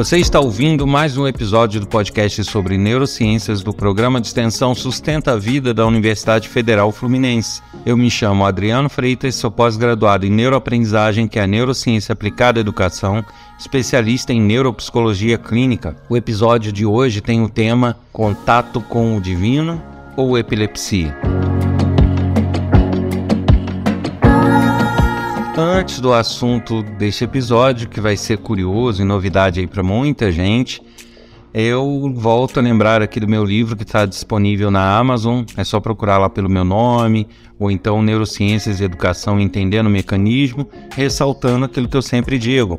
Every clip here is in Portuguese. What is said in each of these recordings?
Você está ouvindo mais um episódio do podcast sobre neurociências do programa de extensão Sustenta a Vida da Universidade Federal Fluminense. Eu me chamo Adriano Freitas, sou pós-graduado em neuroaprendizagem, que é a neurociência aplicada à educação, especialista em neuropsicologia clínica. O episódio de hoje tem o tema Contato com o Divino ou Epilepsia. Antes do assunto deste episódio, que vai ser curioso e novidade aí para muita gente, eu volto a lembrar aqui do meu livro que está disponível na Amazon. É só procurar lá pelo meu nome, ou então Neurociências e Educação Entendendo o Mecanismo, ressaltando aquilo que eu sempre digo.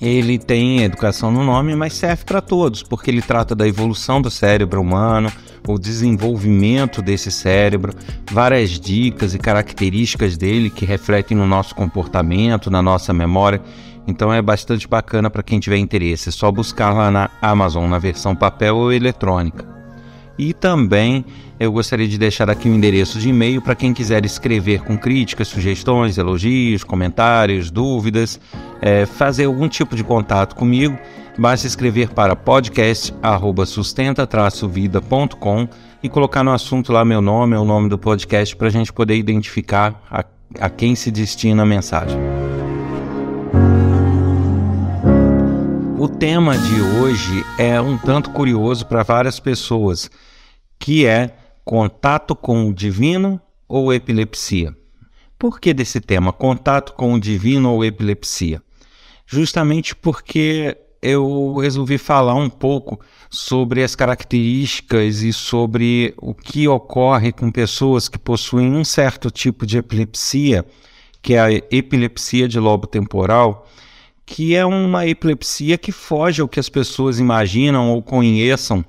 Ele tem educação no nome, mas serve para todos, porque ele trata da evolução do cérebro humano, o desenvolvimento desse cérebro, várias dicas e características dele que refletem no nosso comportamento, na nossa memória. Então é bastante bacana para quem tiver interesse. É só buscar lá na Amazon, na versão papel ou eletrônica. E também eu gostaria de deixar aqui o um endereço de e-mail para quem quiser escrever com críticas, sugestões, elogios, comentários, dúvidas, é, fazer algum tipo de contato comigo. Basta escrever para podcast@sustenta-vida.com e colocar no assunto lá meu nome, o nome do podcast, para a gente poder identificar a, a quem se destina a mensagem. O tema de hoje é um tanto curioso para várias pessoas, que é contato com o divino ou epilepsia. Por que desse tema, contato com o divino ou epilepsia? Justamente porque eu resolvi falar um pouco sobre as características e sobre o que ocorre com pessoas que possuem um certo tipo de epilepsia, que é a epilepsia de lobo temporal, que é uma epilepsia que foge ao que as pessoas imaginam ou conheçam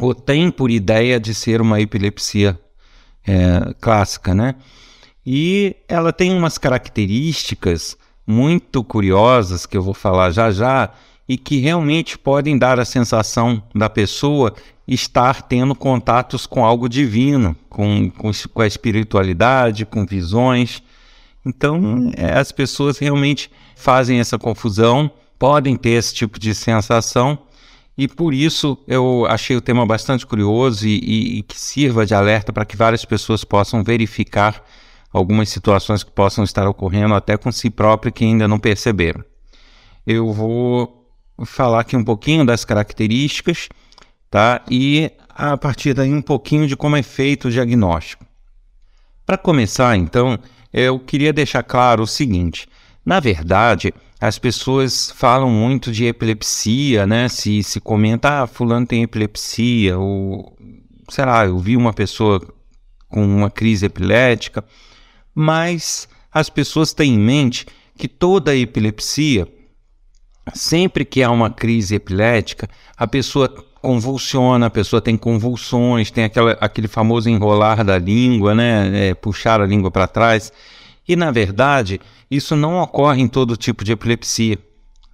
ou têm por ideia de ser uma epilepsia é, clássica, né? E ela tem umas características muito curiosas que eu vou falar já já e que realmente podem dar a sensação da pessoa estar tendo contatos com algo divino, com, com, com a espiritualidade, com visões. Então, é, as pessoas realmente fazem essa confusão, podem ter esse tipo de sensação, e por isso eu achei o tema bastante curioso e, e, e que sirva de alerta para que várias pessoas possam verificar algumas situações que possam estar ocorrendo até com si próprio que ainda não perceberam. Eu vou falar aqui um pouquinho das características, tá? E a partir daí um pouquinho de como é feito o diagnóstico. Para começar, então, eu queria deixar claro o seguinte: na verdade, as pessoas falam muito de epilepsia, né? Se, se comenta, ah, fulano tem epilepsia, ou sei lá, eu vi uma pessoa com uma crise epilética, mas as pessoas têm em mente que toda epilepsia, sempre que há uma crise epilética, a pessoa convulsiona, a pessoa tem convulsões, tem aquela, aquele famoso enrolar da língua, né? É, puxar a língua para trás. E na verdade, isso não ocorre em todo tipo de epilepsia.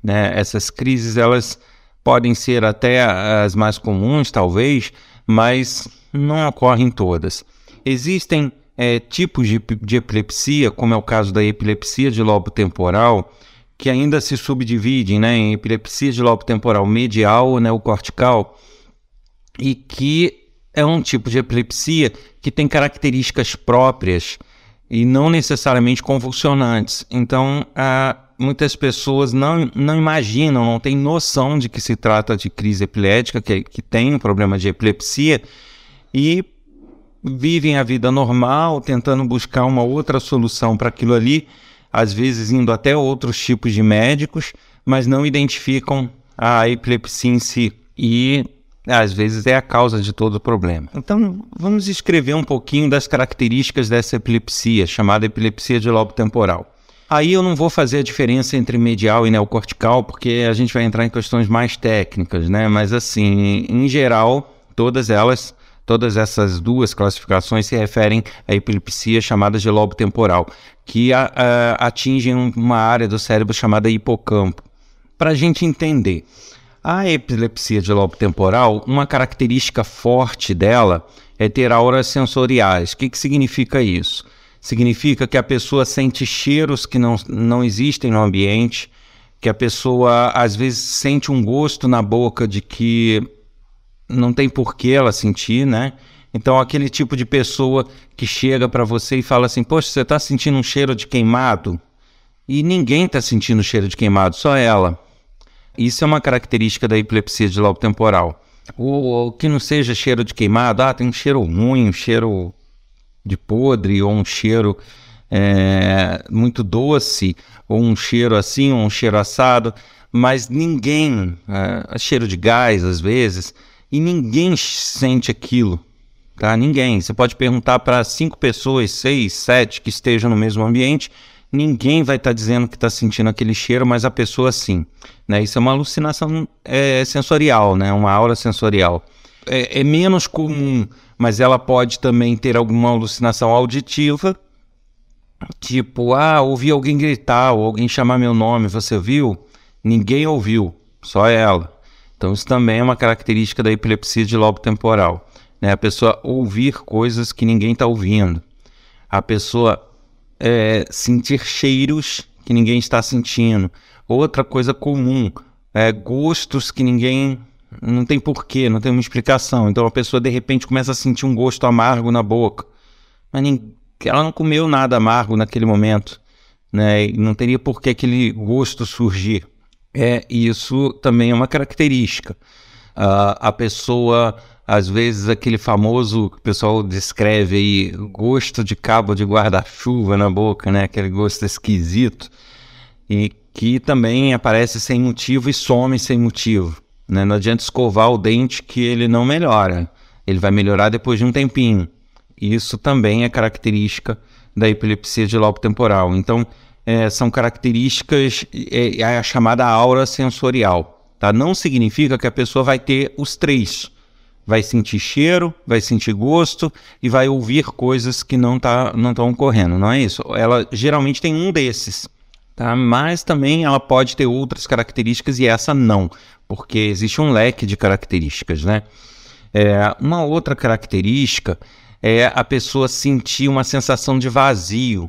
Né? Essas crises elas podem ser até as mais comuns, talvez, mas não ocorrem todas. Existem é, tipos de, de epilepsia, como é o caso da epilepsia de lobo temporal, que ainda se subdividem né, em epilepsia de lobo temporal medial ou neocortical, e que é um tipo de epilepsia que tem características próprias e não necessariamente convulsionantes. Então, muitas pessoas não, não imaginam, não têm noção de que se trata de crise epilética, que, que tem um problema de epilepsia, e vivem a vida normal, tentando buscar uma outra solução para aquilo ali, às vezes indo até outros tipos de médicos, mas não identificam a epilepsia em si. E às vezes é a causa de todo o problema. Então, vamos escrever um pouquinho das características dessa epilepsia, chamada epilepsia de lobo temporal. Aí eu não vou fazer a diferença entre medial e neocortical, porque a gente vai entrar em questões mais técnicas, né? Mas assim, em geral, todas elas, todas essas duas classificações se referem à epilepsia chamada de lobo temporal, que a, a, atingem uma área do cérebro chamada hipocampo. Para a gente entender, a epilepsia de lobo temporal, uma característica forte dela é ter auras sensoriais. O que, que significa isso? Significa que a pessoa sente cheiros que não, não existem no ambiente, que a pessoa às vezes sente um gosto na boca de que não tem por que ela sentir, né? Então, aquele tipo de pessoa que chega para você e fala assim: Poxa, você está sentindo um cheiro de queimado? E ninguém está sentindo cheiro de queimado, só ela. Isso é uma característica da epilepsia de lobo temporal. Ou, que não seja cheiro de queimado, ah, tem um cheiro ruim, um cheiro de podre, ou um cheiro é, muito doce, ou um cheiro assim, ou um cheiro assado, mas ninguém, é, cheiro de gás às vezes, e ninguém sente aquilo, tá? Ninguém. Você pode perguntar para cinco pessoas, seis, sete que estejam no mesmo ambiente, ninguém vai estar tá dizendo que está sentindo aquele cheiro, mas a pessoa sim. Né? Isso é uma alucinação é, sensorial, né? uma aura sensorial. É, é menos comum, mas ela pode também ter alguma alucinação auditiva, Tipo, ah, ouvi alguém gritar ou alguém chamar meu nome, você viu? Ninguém ouviu, só ela. Então, isso também é uma característica da epilepsia de lobo temporal. Né? A pessoa ouvir coisas que ninguém está ouvindo. A pessoa é, sentir cheiros que ninguém está sentindo. Outra coisa comum, é, gostos que ninguém. Não tem porquê, não tem uma explicação. Então a pessoa de repente começa a sentir um gosto amargo na boca. Mas que ela não comeu nada amargo naquele momento, né? E não teria por que aquele gosto surgir. É isso também é uma característica. Uh, a pessoa, às vezes, aquele famoso que o pessoal descreve aí, gosto de cabo de guarda-chuva na boca, né? Aquele gosto esquisito e que também aparece sem motivo e some sem motivo. Né? Não adianta escovar o dente que ele não melhora. Ele vai melhorar depois de um tempinho. Isso também é característica da epilepsia de lobo temporal. Então, é, são características, é, é, a chamada aura sensorial. Tá? Não significa que a pessoa vai ter os três. Vai sentir cheiro, vai sentir gosto e vai ouvir coisas que não tá, não estão ocorrendo, não é isso? Ela geralmente tem um desses, tá? mas também ela pode ter outras características e essa não, porque existe um leque de características. Né? É, uma outra característica é a pessoa sentir uma sensação de vazio.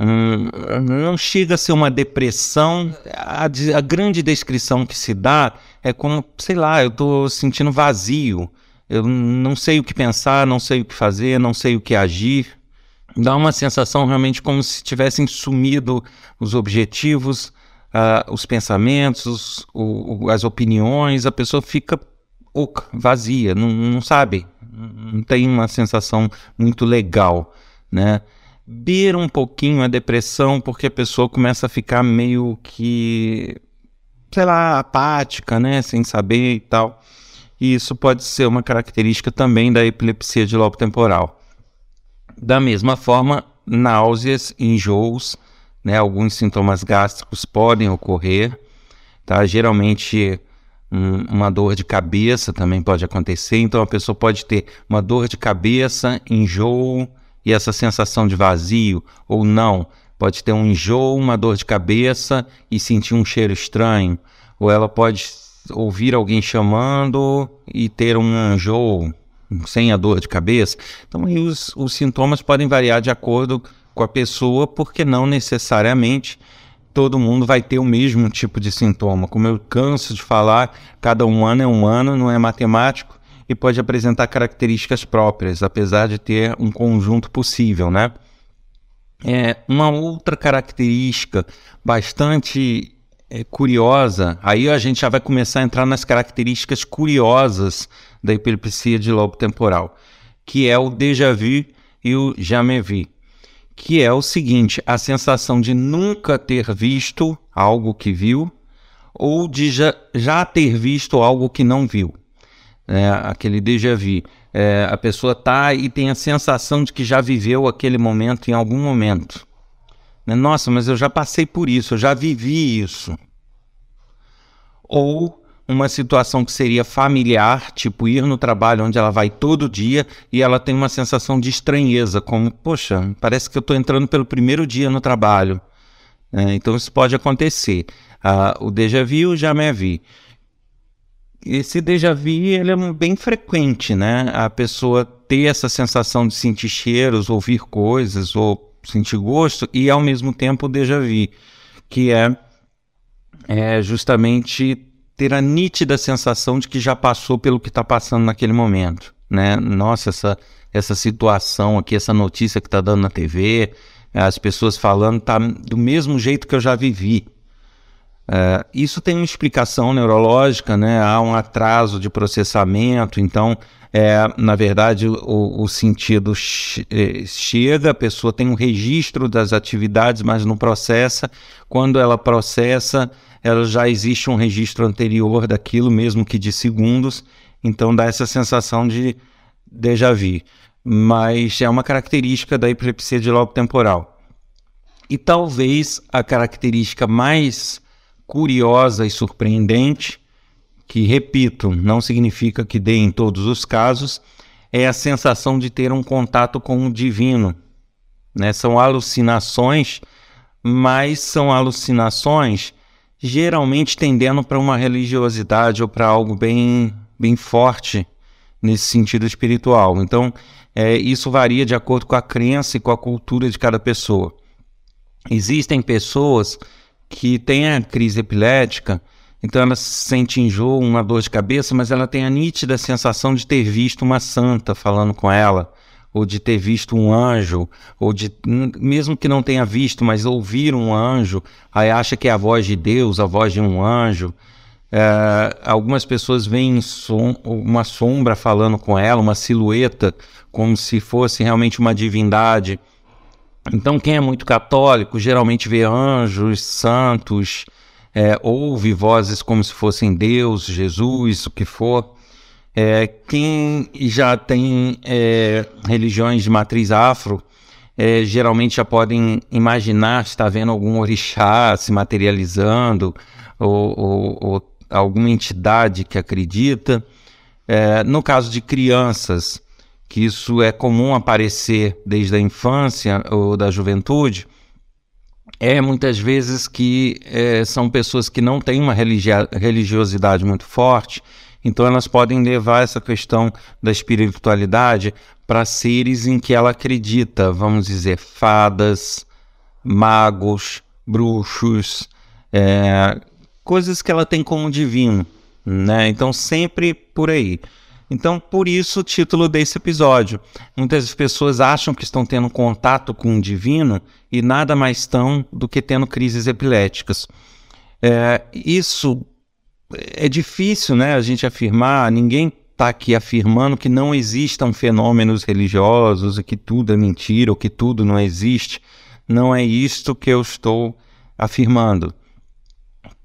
Hum, não chega a ser uma depressão. A, a, grande descrição que se dá é como, sei lá, eu estou sentindo vazio. Eu não sei o que pensar, não sei o que fazer, não sei o que agir. Dá uma sensação realmente como se tivessem sumido os objetivos, uh, os pensamentos, o, as opiniões. A pessoa fica oca, vazia, não, não sabe não tem uma sensação muito legal, né? Beira um pouquinho a depressão porque a pessoa começa a ficar meio que, sei lá, apática, né? Sem saber e tal. E isso pode ser uma característica também da epilepsia de lobo temporal. Da mesma forma, náuseas, enjoos, né? Alguns sintomas gástricos podem ocorrer, tá? Geralmente um, uma dor de cabeça também pode acontecer. Então a pessoa pode ter uma dor de cabeça, enjoo e essa sensação de vazio, ou não. Pode ter um enjoo, uma dor de cabeça e sentir um cheiro estranho. Ou ela pode ouvir alguém chamando e ter um enjoo sem a dor de cabeça. Então os, os sintomas podem variar de acordo com a pessoa, porque não necessariamente todo mundo vai ter o mesmo tipo de sintoma. Como eu canso de falar, cada humano é humano, não é matemático e pode apresentar características próprias, apesar de ter um conjunto possível, né? É, uma outra característica bastante é, curiosa, aí a gente já vai começar a entrar nas características curiosas da epilepsia de lobo temporal, que é o déjà vu e o jamais vu que é o seguinte: a sensação de nunca ter visto algo que viu ou de já, já ter visto algo que não viu. É, aquele déjà vu. É, a pessoa tá e tem a sensação de que já viveu aquele momento em algum momento. Né? Nossa, mas eu já passei por isso, eu já vivi isso. Ou uma situação que seria familiar, tipo ir no trabalho onde ela vai todo dia e ela tem uma sensação de estranheza, como, poxa, parece que eu estou entrando pelo primeiro dia no trabalho. É, então isso pode acontecer. Ah, o déjà vu já me vi. Esse déjà vu ele é bem frequente, né? A pessoa ter essa sensação de sentir cheiros, ouvir coisas ou sentir gosto e ao mesmo tempo o déjà vu, que é é justamente ter a nítida sensação de que já passou pelo que está passando naquele momento, né? Nossa, essa, essa situação aqui, essa notícia que está dando na TV, as pessoas falando, tá do mesmo jeito que eu já vivi. É, isso tem uma explicação neurológica, né? Há um atraso de processamento, então, é, na verdade, o, o sentido é, chega, a pessoa tem um registro das atividades, mas não processa. Quando ela processa, ela já existe um registro anterior daquilo, mesmo que de segundos, então dá essa sensação de déjà vu. Mas é uma característica da epilepsia de lobo temporal. E talvez a característica mais curiosa e surpreendente, que, repito, não significa que dê em todos os casos, é a sensação de ter um contato com o divino. Né? São alucinações, mas são alucinações geralmente tendendo para uma religiosidade ou para algo bem, bem forte nesse sentido espiritual. Então, é, isso varia de acordo com a crença e com a cultura de cada pessoa. Existem pessoas que têm a crise epilética, então ela sente enjoo, uma dor de cabeça, mas ela tem a nítida sensação de ter visto uma santa falando com ela, ou de ter visto um anjo, ou de mesmo que não tenha visto, mas ouvir um anjo, aí acha que é a voz de Deus, a voz de um anjo. É, algumas pessoas veem som, uma sombra falando com ela, uma silhueta, como se fosse realmente uma divindade. Então, quem é muito católico geralmente vê anjos, santos, é, ouve vozes como se fossem Deus, Jesus, o que for. É, quem já tem é, religiões de matriz afro, é, geralmente já podem imaginar estar vendo algum orixá se materializando ou, ou, ou alguma entidade que acredita. É, no caso de crianças, que isso é comum aparecer desde a infância ou da juventude, é muitas vezes que é, são pessoas que não têm uma religiosidade muito forte, então elas podem levar essa questão da espiritualidade para seres em que ela acredita, vamos dizer, fadas, magos, bruxos, é, coisas que ela tem como divino, né? Então sempre por aí. Então, por isso o título desse episódio. Muitas pessoas acham que estão tendo contato com o divino e nada mais estão do que tendo crises epiléticas. É, isso é difícil, né? A gente afirmar. Ninguém está aqui afirmando que não existam fenômenos religiosos e que tudo é mentira ou que tudo não existe. Não é isto que eu estou afirmando.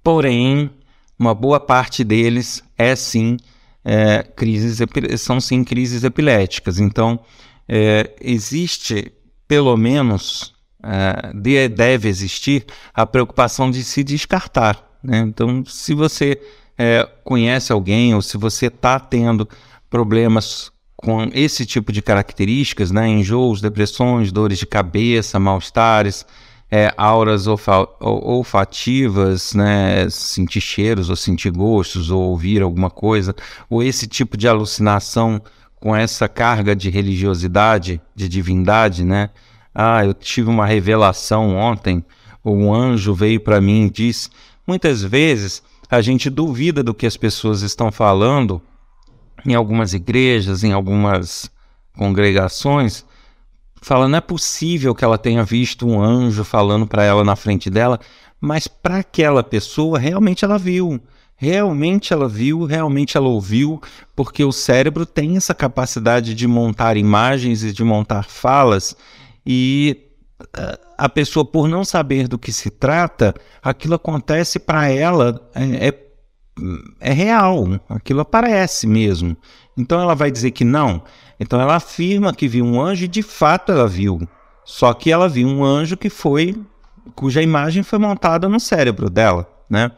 Porém, uma boa parte deles é sim é, crises, são sim crises epiléticas. Então, é, existe, pelo menos, é, deve existir a preocupação de se descartar. Né? Então, se você é, conhece alguém ou se você está tendo problemas com esse tipo de características, né? enjoos, depressões, dores de cabeça, mal-estares, é, auras olfa olfativas, né, sentir cheiros ou sentir gostos ou ouvir alguma coisa, ou esse tipo de alucinação com essa carga de religiosidade, de divindade, né? Ah, eu tive uma revelação ontem, um anjo veio para mim e disse. Muitas vezes a gente duvida do que as pessoas estão falando em algumas igrejas, em algumas congregações, fala: não é possível que ela tenha visto um anjo falando para ela na frente dela, mas para aquela pessoa realmente ela viu. Realmente ela viu, realmente ela ouviu, porque o cérebro tem essa capacidade de montar imagens e de montar falas, e eh, a pessoa, por não saber do que se trata, aquilo acontece para ela, é, é, é real, aquilo aparece mesmo. Então ela vai dizer que não. Então ela afirma que viu um anjo e de fato ela viu. Só que ela viu um anjo que foi cuja imagem foi montada no cérebro dela, né?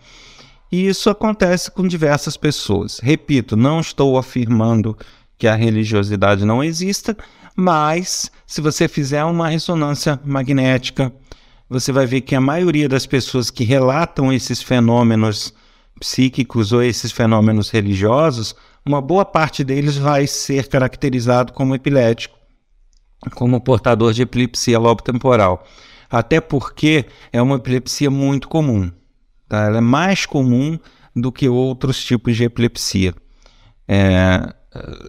E isso acontece com diversas pessoas. Repito, não estou afirmando que a religiosidade não exista, mas se você fizer uma ressonância magnética, você vai ver que a maioria das pessoas que relatam esses fenômenos psíquicos ou esses fenômenos religiosos uma boa parte deles vai ser caracterizado como epilético, como portador de epilepsia lobo temporal. Até porque é uma epilepsia muito comum. Tá? Ela é mais comum do que outros tipos de epilepsia. É,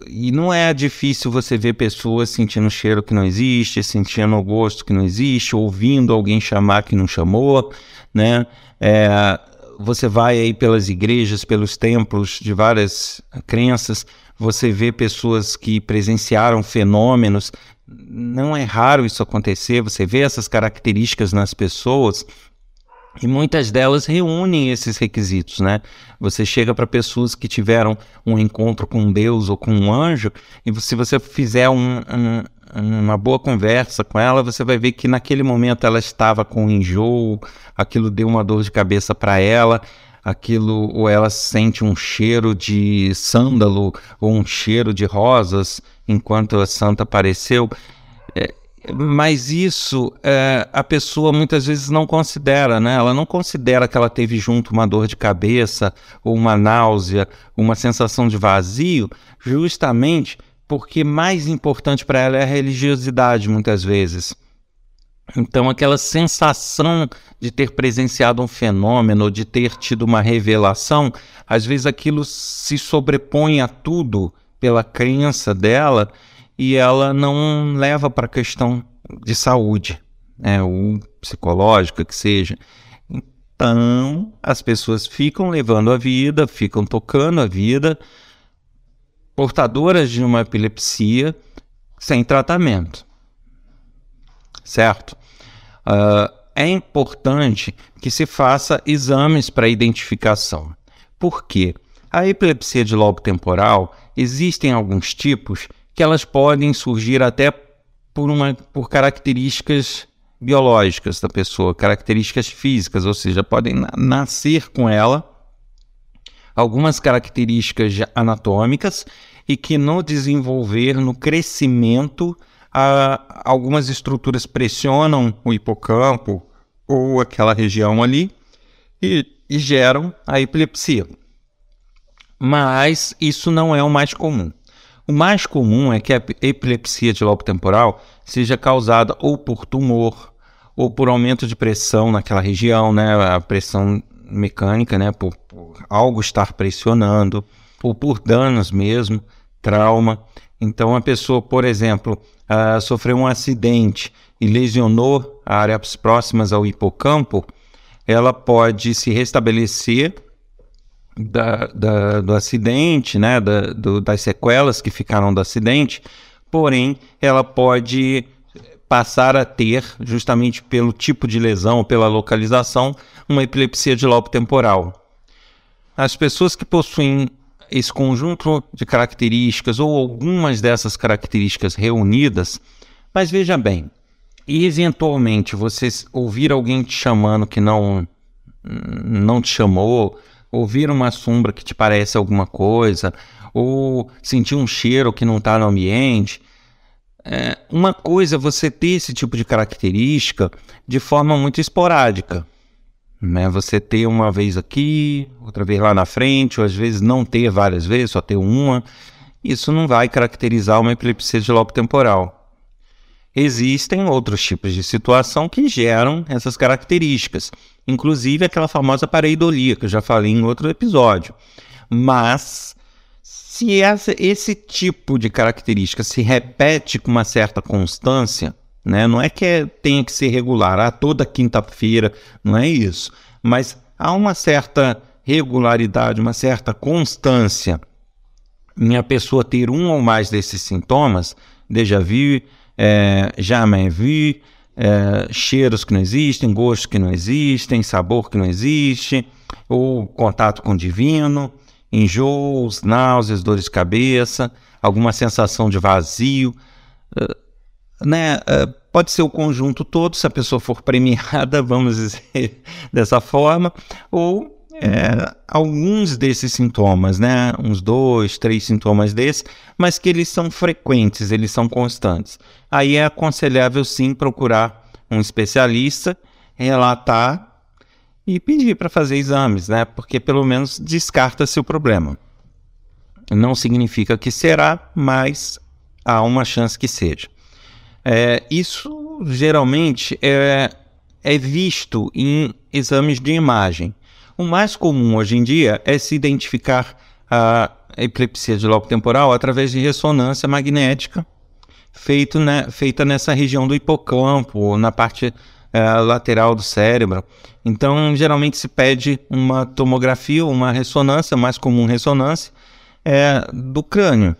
e não é difícil você ver pessoas sentindo cheiro que não existe, sentindo gosto que não existe, ouvindo alguém chamar que não chamou, né? É, você vai aí pelas igrejas, pelos templos de várias crenças, você vê pessoas que presenciaram fenômenos. Não é raro isso acontecer, você vê essas características nas pessoas e muitas delas reúnem esses requisitos, né? Você chega para pessoas que tiveram um encontro com Deus ou com um anjo, e se você fizer um, um, uma boa conversa com ela, você vai ver que naquele momento ela estava com enjoo, aquilo deu uma dor de cabeça para ela, aquilo ou ela sente um cheiro de sândalo ou um cheiro de rosas enquanto a santa apareceu. É, mas isso é, a pessoa muitas vezes não considera, né? Ela não considera que ela teve junto uma dor de cabeça ou uma náusea, uma sensação de vazio, justamente porque mais importante para ela é a religiosidade, muitas vezes. Então, aquela sensação de ter presenciado um fenômeno, de ter tido uma revelação, às vezes aquilo se sobrepõe a tudo pela crença dela e ela não leva para a questão de saúde, né, ou psicológica que seja. Então, as pessoas ficam levando a vida, ficam tocando a vida, portadoras de uma epilepsia sem tratamento. Certo? Uh, é importante que se faça exames para identificação. Por quê? A epilepsia de lobo temporal existem alguns tipos que elas podem surgir até por, uma, por características biológicas da pessoa, características físicas, ou seja, podem na nascer com ela algumas características anatômicas e que no desenvolver, no crescimento, algumas estruturas pressionam o hipocampo ou aquela região ali e, e geram a epilepsia. Mas isso não é o mais comum. O mais comum é que a epilepsia de lobo temporal seja causada ou por tumor ou por aumento de pressão naquela região, né, a pressão mecânica, né, por, por algo estar pressionando, ou por danos mesmo, trauma. Então, a pessoa, por exemplo, uh, sofreu um acidente e lesionou áreas próximas ao hipocampo, ela pode se restabelecer da, da, do acidente, né, da, do, das sequelas que ficaram do acidente, porém ela pode passar a ter, justamente pelo tipo de lesão, pela localização, uma epilepsia de lobo temporal. As pessoas que possuem esse conjunto de características ou algumas dessas características reunidas, mas veja bem, e eventualmente você ouvir alguém te chamando que não não te chamou, ouvir uma sombra que te parece alguma coisa, ou sentir um cheiro que não está no ambiente. É, uma coisa é você ter esse tipo de característica de forma muito esporádica. Né? Você ter uma vez aqui, outra vez lá na frente, ou às vezes não ter várias vezes, só ter uma. Isso não vai caracterizar uma epilepsia de lobo temporal. Existem outros tipos de situação que geram essas características, inclusive aquela famosa pareidolia, que eu já falei em outro episódio. Mas se essa, esse tipo de característica se repete com uma certa constância, né? não é que é, tenha que ser regular, ah, toda quinta-feira, não é isso. Mas há uma certa regularidade, uma certa constância em a pessoa ter um ou mais desses sintomas, déjà vu, é, jamais vu, é, cheiros que não existem, gostos que não existem, sabor que não existe, ou contato com o divino, enjoos, náuseas, dores de cabeça, alguma sensação de vazio, uh, né? Pode ser o conjunto todo, se a pessoa for premiada, vamos dizer dessa forma, ou é, alguns desses sintomas, né? Uns dois, três sintomas desses, mas que eles são frequentes, eles são constantes. Aí é aconselhável sim procurar um especialista, relatar e pedir para fazer exames, né? Porque pelo menos descarta-se o problema. Não significa que será, mas há uma chance que seja. É, isso geralmente é, é visto em exames de imagem. O mais comum hoje em dia é se identificar a epilepsia de lobo temporal através de ressonância magnética feito, né, feita nessa região do hipocampo, na parte é, lateral do cérebro. Então, geralmente se pede uma tomografia, uma ressonância, mais comum ressonância, é, do crânio,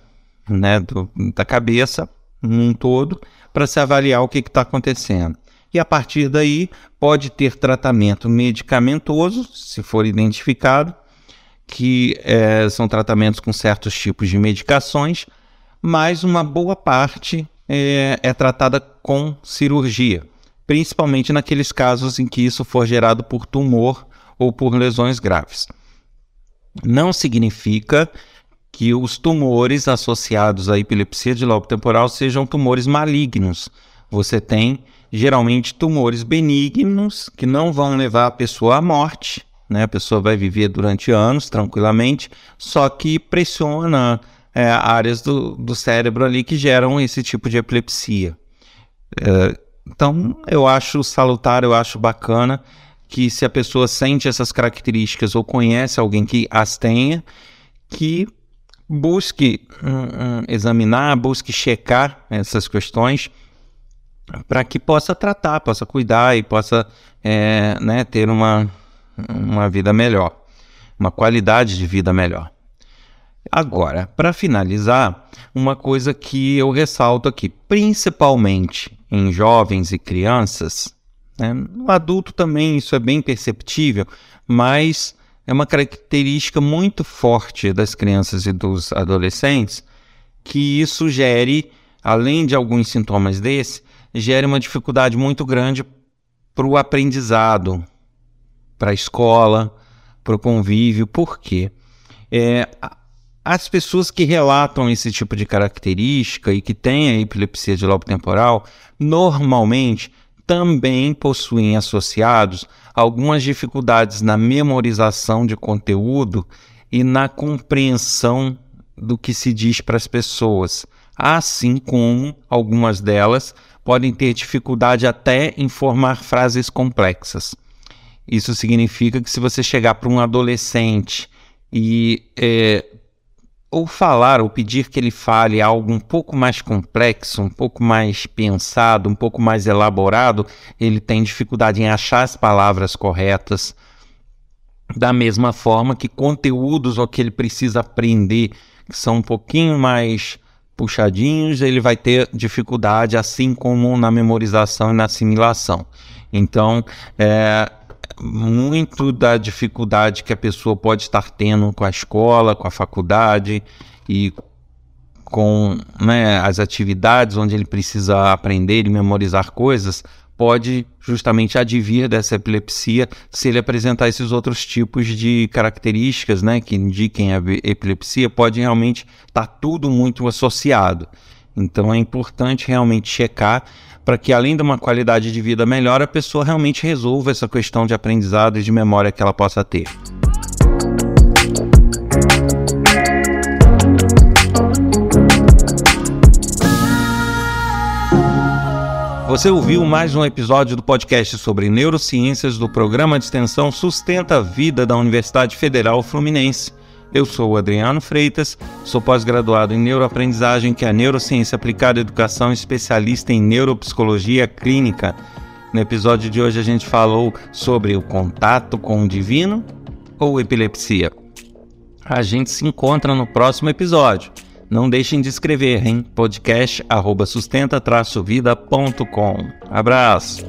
né, do, da cabeça um todo, para se avaliar o que está acontecendo. E a partir daí pode ter tratamento medicamentoso, se for identificado, que é, são tratamentos com certos tipos de medicações, mas uma boa parte é, é tratada com cirurgia, principalmente naqueles casos em que isso for gerado por tumor ou por lesões graves. Não significa que os tumores associados à epilepsia de lobo temporal sejam tumores malignos. Você tem geralmente tumores benignos que não vão levar a pessoa à morte, né? A pessoa vai viver durante anos tranquilamente, só que pressiona é, áreas do, do cérebro ali que geram esse tipo de epilepsia. É, então, eu acho salutar, eu acho bacana que se a pessoa sente essas características ou conhece alguém que as tenha, que busque um, um, examinar, busque checar essas questões para que possa tratar, possa cuidar e possa é, né, ter uma, uma vida melhor, uma qualidade de vida melhor. Agora, para finalizar, uma coisa que eu ressalto aqui, principalmente em jovens e crianças, né? no adulto também isso é bem perceptível, mas é uma característica muito forte das crianças e dos adolescentes que isso gere, além de alguns sintomas desse, gere uma dificuldade muito grande para o aprendizado, para a escola, para o convívio. Por quê? É, as pessoas que relatam esse tipo de característica e que têm a epilepsia de lobo temporal, normalmente também possuem associados algumas dificuldades na memorização de conteúdo e na compreensão do que se diz para as pessoas, assim como algumas delas podem ter dificuldade até em formar frases complexas. Isso significa que se você chegar para um adolescente e é, ou falar ou pedir que ele fale algo um pouco mais complexo, um pouco mais pensado, um pouco mais elaborado, ele tem dificuldade em achar as palavras corretas. Da mesma forma que conteúdos ou que ele precisa aprender que são um pouquinho mais puxadinhos, ele vai ter dificuldade, assim como na memorização e na assimilação. Então, é, muito da dificuldade que a pessoa pode estar tendo com a escola, com a faculdade e com né, as atividades onde ele precisa aprender e memorizar coisas, pode justamente advir dessa epilepsia se ele apresentar esses outros tipos de características né, que indiquem a epilepsia, pode realmente estar tudo muito associado. Então é importante realmente checar para que, além de uma qualidade de vida melhor, a pessoa realmente resolva essa questão de aprendizado e de memória que ela possa ter. Você ouviu mais um episódio do podcast sobre neurociências do programa de extensão Sustenta a Vida da Universidade Federal Fluminense. Eu sou o Adriano Freitas, sou pós-graduado em neuroaprendizagem, que é a neurociência aplicada à educação, especialista em neuropsicologia clínica. No episódio de hoje a gente falou sobre o contato com o divino ou epilepsia. A gente se encontra no próximo episódio. Não deixem de escrever em podcast sustenta-vida.com. Abraço!